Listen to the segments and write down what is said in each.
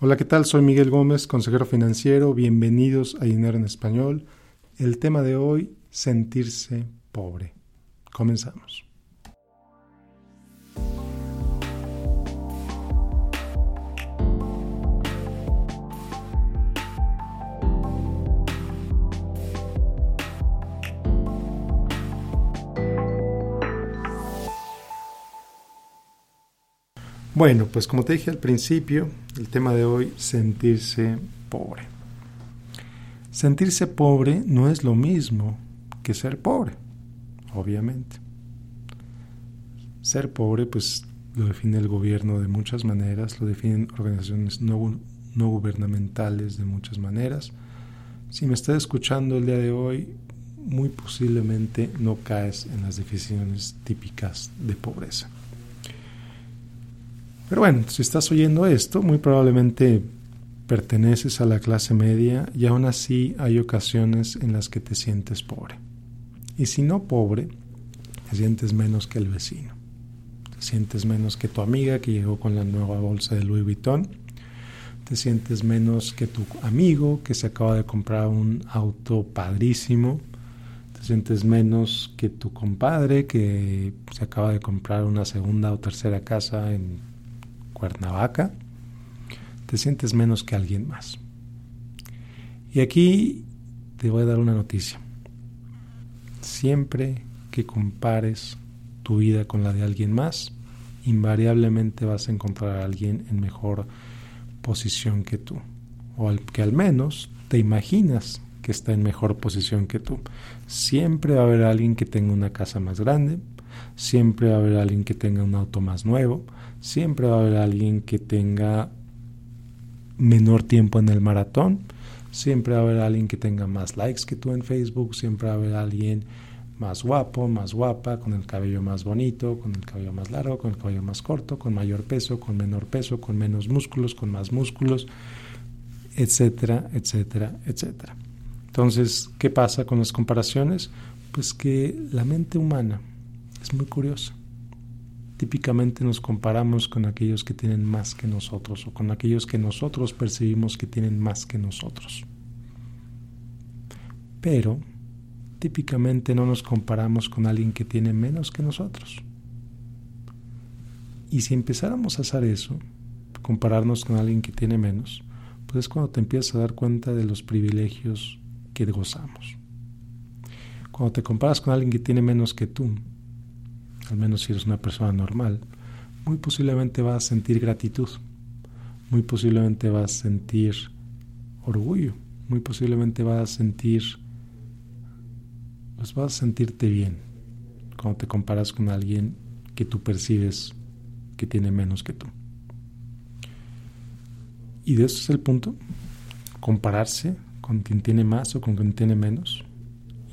Hola, ¿qué tal? Soy Miguel Gómez, consejero financiero. Bienvenidos a Dinero en Español. El tema de hoy, sentirse pobre. Comenzamos. Bueno, pues como te dije al principio, el tema de hoy, sentirse pobre. Sentirse pobre no es lo mismo que ser pobre, obviamente. Ser pobre, pues lo define el gobierno de muchas maneras, lo definen organizaciones no, no gubernamentales de muchas maneras. Si me estás escuchando el día de hoy, muy posiblemente no caes en las definiciones típicas de pobreza. Pero bueno, si estás oyendo esto, muy probablemente perteneces a la clase media y aún así hay ocasiones en las que te sientes pobre. Y si no pobre, te sientes menos que el vecino. Te sientes menos que tu amiga que llegó con la nueva bolsa de Louis Vuitton. Te sientes menos que tu amigo que se acaba de comprar un auto padrísimo. Te sientes menos que tu compadre que se acaba de comprar una segunda o tercera casa en Cuernavaca, te sientes menos que alguien más. Y aquí te voy a dar una noticia. Siempre que compares tu vida con la de alguien más, invariablemente vas a encontrar a alguien en mejor posición que tú, o al, que al menos te imaginas que está en mejor posición que tú. Siempre va a haber alguien que tenga una casa más grande, siempre va a haber alguien que tenga un auto más nuevo, siempre va a haber alguien que tenga menor tiempo en el maratón, siempre va a haber alguien que tenga más likes que tú en Facebook, siempre va a haber alguien más guapo, más guapa, con el cabello más bonito, con el cabello más largo, con el cabello más corto, con mayor peso, con menor peso, con menos músculos, con más músculos, etcétera, etcétera, etcétera. Entonces, ¿qué pasa con las comparaciones? Pues que la mente humana es muy curiosa. Típicamente nos comparamos con aquellos que tienen más que nosotros o con aquellos que nosotros percibimos que tienen más que nosotros. Pero típicamente no nos comparamos con alguien que tiene menos que nosotros. Y si empezáramos a hacer eso, compararnos con alguien que tiene menos, pues es cuando te empiezas a dar cuenta de los privilegios que gozamos. Cuando te comparas con alguien que tiene menos que tú, al menos si eres una persona normal, muy posiblemente vas a sentir gratitud, muy posiblemente vas a sentir orgullo, muy posiblemente vas a sentir, pues vas a sentirte bien cuando te comparas con alguien que tú percibes que tiene menos que tú. Y de eso es el punto, compararse con quien tiene más o con quien tiene menos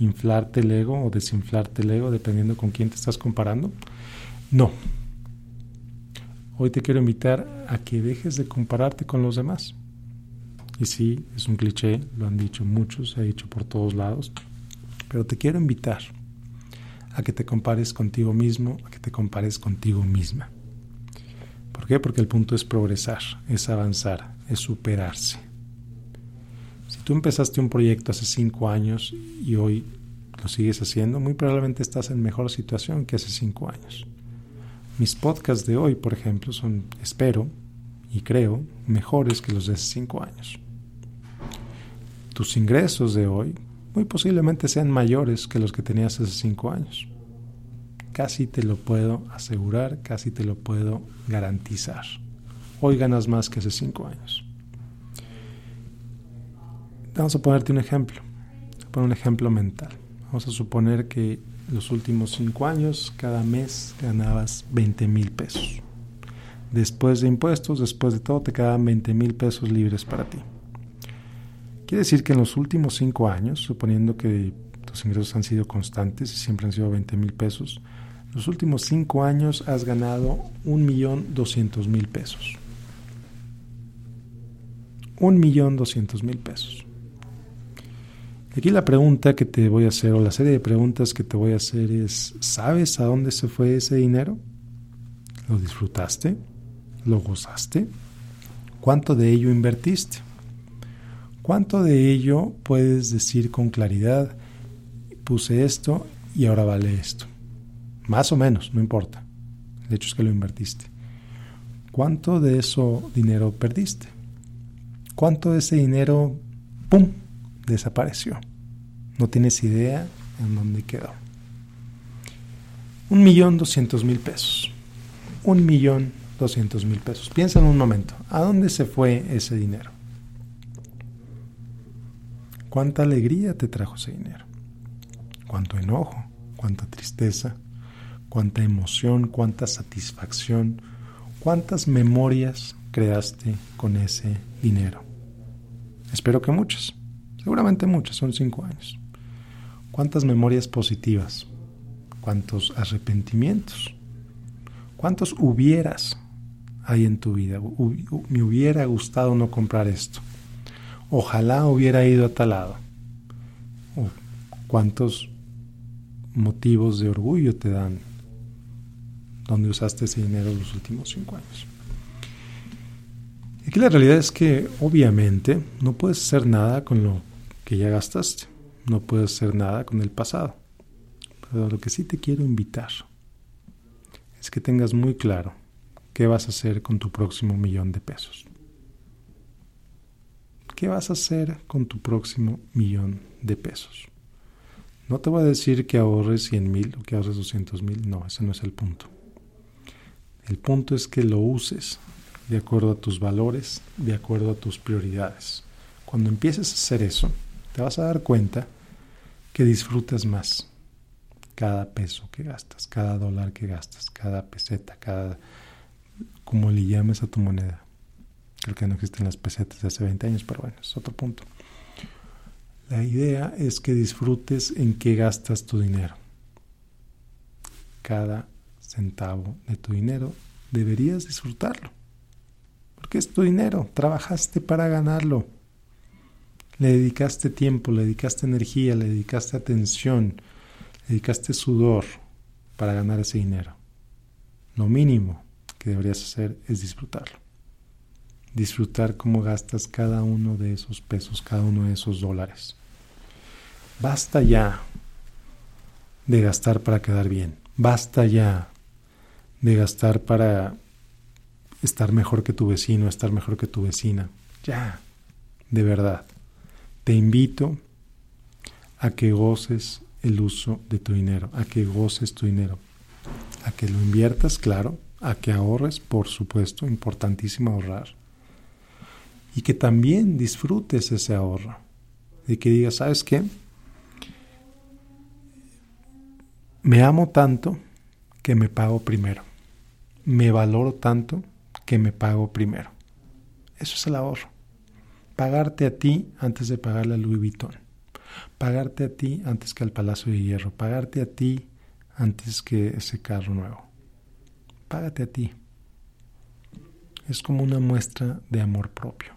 inflarte el ego o desinflarte el ego, dependiendo con quién te estás comparando. No. Hoy te quiero invitar a que dejes de compararte con los demás. Y sí, es un cliché, lo han dicho muchos, se ha dicho por todos lados, pero te quiero invitar a que te compares contigo mismo, a que te compares contigo misma. ¿Por qué? Porque el punto es progresar, es avanzar, es superarse. Si tú empezaste un proyecto hace cinco años y hoy lo sigues haciendo, muy probablemente estás en mejor situación que hace cinco años. Mis podcasts de hoy, por ejemplo, son, espero y creo, mejores que los de hace cinco años. Tus ingresos de hoy muy posiblemente sean mayores que los que tenías hace cinco años. Casi te lo puedo asegurar, casi te lo puedo garantizar. Hoy ganas más que hace cinco años. Vamos a ponerte un ejemplo, poner un ejemplo mental. Vamos a suponer que los últimos cinco años, cada mes ganabas 20 mil pesos. Después de impuestos, después de todo, te quedaban 20 mil pesos libres para ti. Quiere decir que en los últimos cinco años, suponiendo que tus ingresos han sido constantes y siempre han sido 20 mil pesos, los últimos cinco años has ganado un millón doscientos mil pesos. Un millón doscientos mil pesos. Aquí la pregunta que te voy a hacer, o la serie de preguntas que te voy a hacer es, ¿sabes a dónde se fue ese dinero? ¿Lo disfrutaste? ¿Lo gozaste? ¿Cuánto de ello invertiste? ¿Cuánto de ello puedes decir con claridad, puse esto y ahora vale esto? Más o menos, no importa. El hecho es que lo invertiste. ¿Cuánto de eso dinero perdiste? ¿Cuánto de ese dinero, ¡pum!, desapareció? No tienes idea en dónde quedó. Un millón doscientos mil pesos. Un millón doscientos mil pesos. Piensa en un momento, ¿a dónde se fue ese dinero? ¿Cuánta alegría te trajo ese dinero? ¿Cuánto enojo? ¿Cuánta tristeza? ¿Cuánta emoción? ¿Cuánta satisfacción? ¿Cuántas memorias creaste con ese dinero? Espero que muchas. Seguramente muchas, son cinco años. ¿Cuántas memorias positivas? ¿Cuántos arrepentimientos? ¿Cuántos hubieras hay en tu vida? me hubiera gustado no comprar esto. Ojalá hubiera ido a tal lado. ¿Cuántos motivos de orgullo te dan donde usaste ese dinero los últimos cinco años. Aquí la realidad es que obviamente no puedes hacer nada con lo que ya gastaste, no puedes hacer nada con el pasado. Pero lo que sí te quiero invitar es que tengas muy claro qué vas a hacer con tu próximo millón de pesos. ¿Qué vas a hacer con tu próximo millón de pesos? No te voy a decir que ahorres 100 mil o que ahorres 200 mil, no, ese no es el punto. El punto es que lo uses de acuerdo a tus valores, de acuerdo a tus prioridades. Cuando empieces a hacer eso, te vas a dar cuenta que disfrutas más cada peso que gastas, cada dólar que gastas, cada peseta, cada... como le llames a tu moneda. Creo que no existen las pesetas de hace 20 años, pero bueno, es otro punto. La idea es que disfrutes en qué gastas tu dinero. Cada centavo de tu dinero, deberías disfrutarlo. Porque es tu dinero, trabajaste para ganarlo. Le dedicaste tiempo, le dedicaste energía, le dedicaste atención, le dedicaste sudor para ganar ese dinero. Lo mínimo que deberías hacer es disfrutarlo. Disfrutar cómo gastas cada uno de esos pesos, cada uno de esos dólares. Basta ya de gastar para quedar bien. Basta ya de gastar para estar mejor que tu vecino, estar mejor que tu vecina. Ya, de verdad. Te invito a que goces el uso de tu dinero, a que goces tu dinero, a que lo inviertas, claro, a que ahorres, por supuesto, importantísimo ahorrar, y que también disfrutes ese ahorro, y que digas, ¿sabes qué? Me amo tanto que me pago primero me valoro tanto que me pago primero. Eso es el ahorro. Pagarte a ti antes de pagarle a Louis Vuitton. Pagarte a ti antes que al Palacio de Hierro. Pagarte a ti antes que ese carro nuevo. Págate a ti. Es como una muestra de amor propio.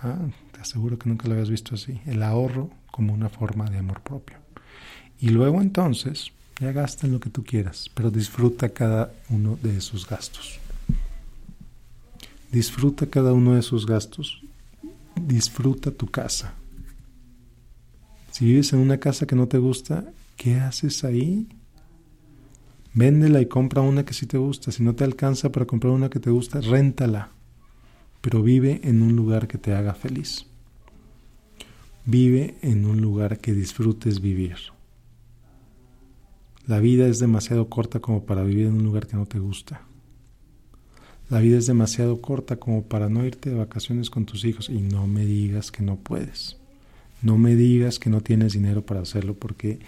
Ah, te aseguro que nunca lo habías visto así. El ahorro como una forma de amor propio. Y luego entonces ya gasta en lo que tú quieras, pero disfruta cada uno de esos gastos. Disfruta cada uno de esos gastos. Disfruta tu casa. Si vives en una casa que no te gusta, ¿qué haces ahí? Véndela y compra una que sí te gusta. Si no te alcanza para comprar una que te gusta, réntala. Pero vive en un lugar que te haga feliz. Vive en un lugar que disfrutes vivir. La vida es demasiado corta como para vivir en un lugar que no te gusta. La vida es demasiado corta como para no irte de vacaciones con tus hijos y no me digas que no puedes. No me digas que no tienes dinero para hacerlo porque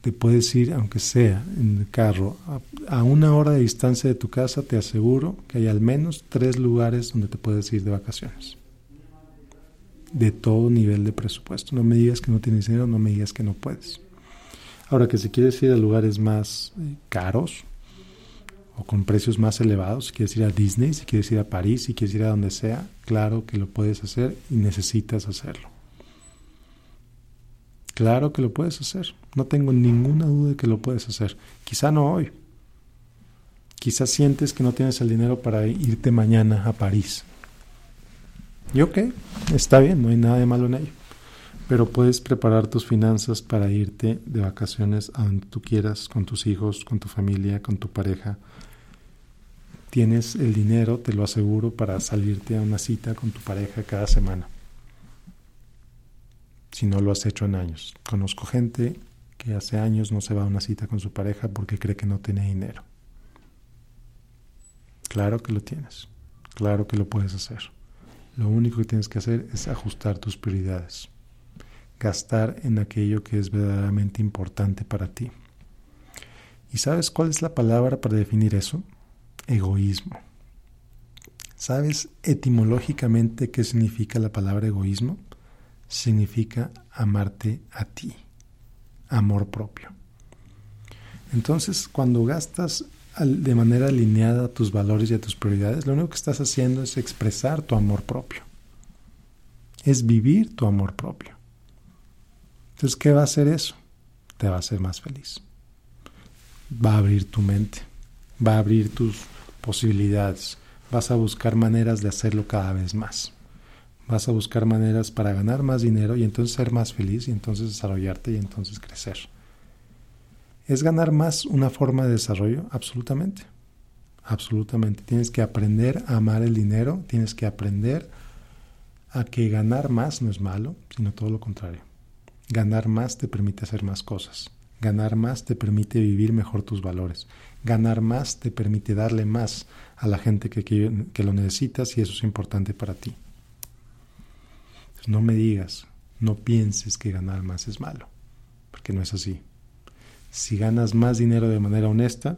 te puedes ir, aunque sea en el carro, a, una hora de distancia de tu casa, te aseguro que hay al menos tres lugares donde te puedes ir de vacaciones. De todo nivel de presupuesto. No me digas que no tienes dinero, no me digas que no puedes. Ahora que si quieres ir a lugares más eh, caros o con precios más elevados, si quieres ir a Disney, si quieres ir a París, si quieres ir a donde sea, claro que lo puedes hacer y necesitas hacerlo. Claro que lo puedes hacer. No tengo ninguna duda de que lo puedes hacer. Quizá no hoy. Quizás sientes que no tienes el dinero para irte mañana a París. Y ok, está bien, no hay nada de malo en ello. Pero puedes preparar tus finanzas para irte de vacaciones a donde tú quieras, con tus hijos, con tu familia, con tu pareja. Tienes el dinero, te lo aseguro, para salirte a una cita con tu pareja cada semana. Si no lo has hecho en años. Conozco gente que hace años no se va a una cita con su pareja porque cree que no tiene dinero. Claro que lo tienes. Claro que lo puedes hacer. Lo único que tienes que hacer es ajustar tus prioridades gastar en aquello que es verdaderamente importante para ti. ¿Y sabes cuál es la palabra para definir eso? Egoísmo. ¿Sabes etimológicamente qué significa la palabra egoísmo? Significa amarte a ti, amor propio. Entonces, cuando gastas de manera alineada a tus valores y a tus prioridades, lo único que estás haciendo es expresar tu amor propio. Es vivir tu amor propio. Entonces, ¿qué va a hacer eso? Te va a hacer más feliz. Va a abrir tu mente, va a abrir tus posibilidades. Vas a buscar maneras de hacerlo cada vez más. Vas a buscar maneras para ganar más dinero y entonces ser más feliz y entonces desarrollarte y entonces crecer. ¿Es ganar más una forma de desarrollo? Absolutamente. Absolutamente. Tienes que aprender a amar el dinero, tienes que aprender a que ganar más no es malo, sino todo lo contrario. Ganar más te permite hacer más cosas. Ganar más te permite vivir mejor tus valores. Ganar más te permite darle más a la gente que, que, lo necesitas y eso es importante para ti. no me digas, no pienses que ganar más es malo, porque no es así. Si ganas más dinero de manera honesta,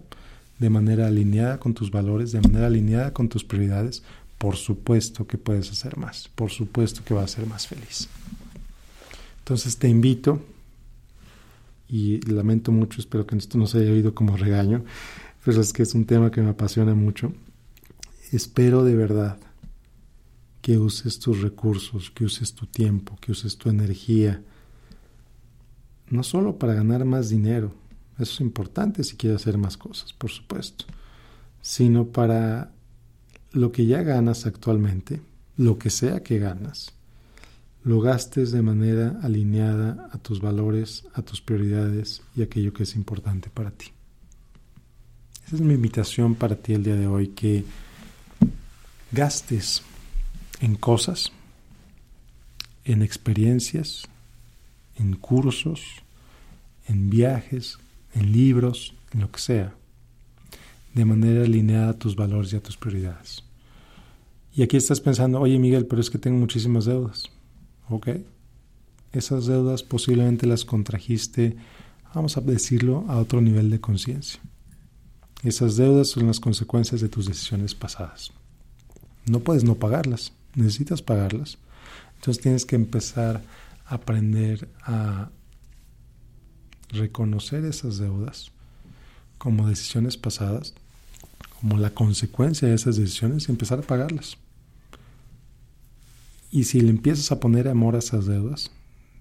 de manera alineada con tus valores, de manera alineada con tus prioridades, por supuesto que puedes hacer más, por supuesto que vas a ser más feliz. Entonces te invito, y lamento mucho, espero que esto no se haya oído como regaño, pero es que es un tema que me apasiona mucho. Espero de verdad que uses tus recursos, que uses tu tiempo, que uses tu energía, no solo para ganar más dinero, eso es importante si quieres hacer más cosas, por supuesto, sino para lo que ya ganas actualmente, lo que sea que ganas, lo gastes de manera alineada a tus valores, a tus prioridades y aquello que es importante para ti. Esa es mi invitación para ti el día de hoy, que gastes en cosas, en experiencias, en cursos, en viajes, en libros, en lo que sea, de manera alineada a tus valores y a tus prioridades. Y aquí estás pensando, oye Miguel, pero es que tengo muchísimas deudas. ¿Ok? Esas deudas posiblemente las contrajiste, vamos a decirlo, a otro nivel de conciencia. Esas deudas son las consecuencias de tus decisiones pasadas. No puedes no pagarlas, necesitas pagarlas. Entonces tienes que empezar a aprender a reconocer esas deudas como decisiones pasadas, como la consecuencia de esas decisiones y empezar a pagarlas. Y si le empiezas a poner amor a esas deudas,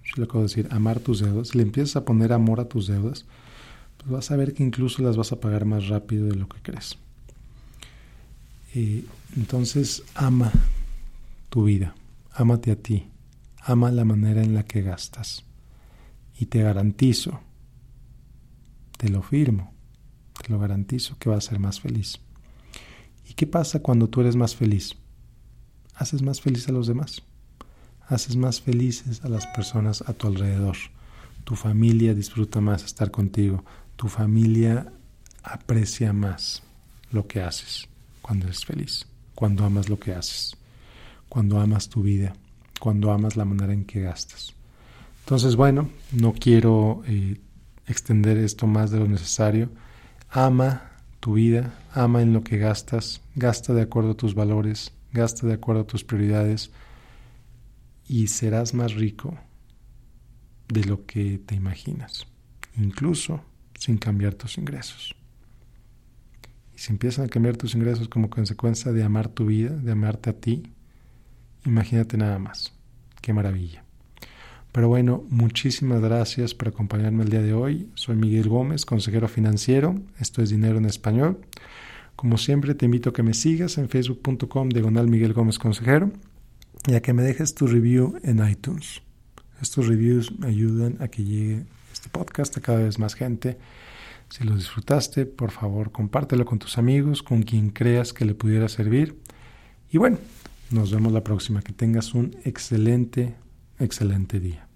si le puedo decir amar tus deudas, si le empiezas a poner amor a tus deudas, pues vas a ver que incluso las vas a pagar más rápido de lo que crees. Entonces ama tu vida, ámate a ti, ama la manera en la que gastas. Y te garantizo, te lo firmo, te lo garantizo que vas a ser más feliz. ¿Y qué pasa cuando tú eres más feliz? Haces más feliz a los demás. Haces más felices a las personas a tu alrededor. Tu familia disfruta más estar contigo. Tu familia aprecia más lo que haces cuando eres feliz, cuando amas lo que haces, cuando amas tu vida, cuando amas la manera en que gastas. Entonces, bueno, no quiero eh, extender esto más de lo necesario. Ama tu vida, ama en lo que gastas, gasta de acuerdo a tus valores, gasta de acuerdo a tus prioridades y serás más rico de lo que te imaginas, incluso sin cambiar tus ingresos. Y si empiezan a cambiar tus ingresos como consecuencia de amar tu vida, de amarte a ti, imagínate nada más. Qué maravilla. Pero bueno, muchísimas gracias por acompañarme el día de hoy. Soy Miguel Gómez, consejero financiero. Esto es Dinero en Español. Como siempre, te invito a que me sigas en facebook.com diagonal Miguel Gómez Consejero y a que me dejes tu review en iTunes. Estos reviews me ayudan a que llegue este podcast a cada vez más gente. Si lo disfrutaste, por favor, compártelo con tus amigos, con quien creas que le pudiera servir. Y bueno, nos vemos la próxima. Que tengas un excelente, excelente día.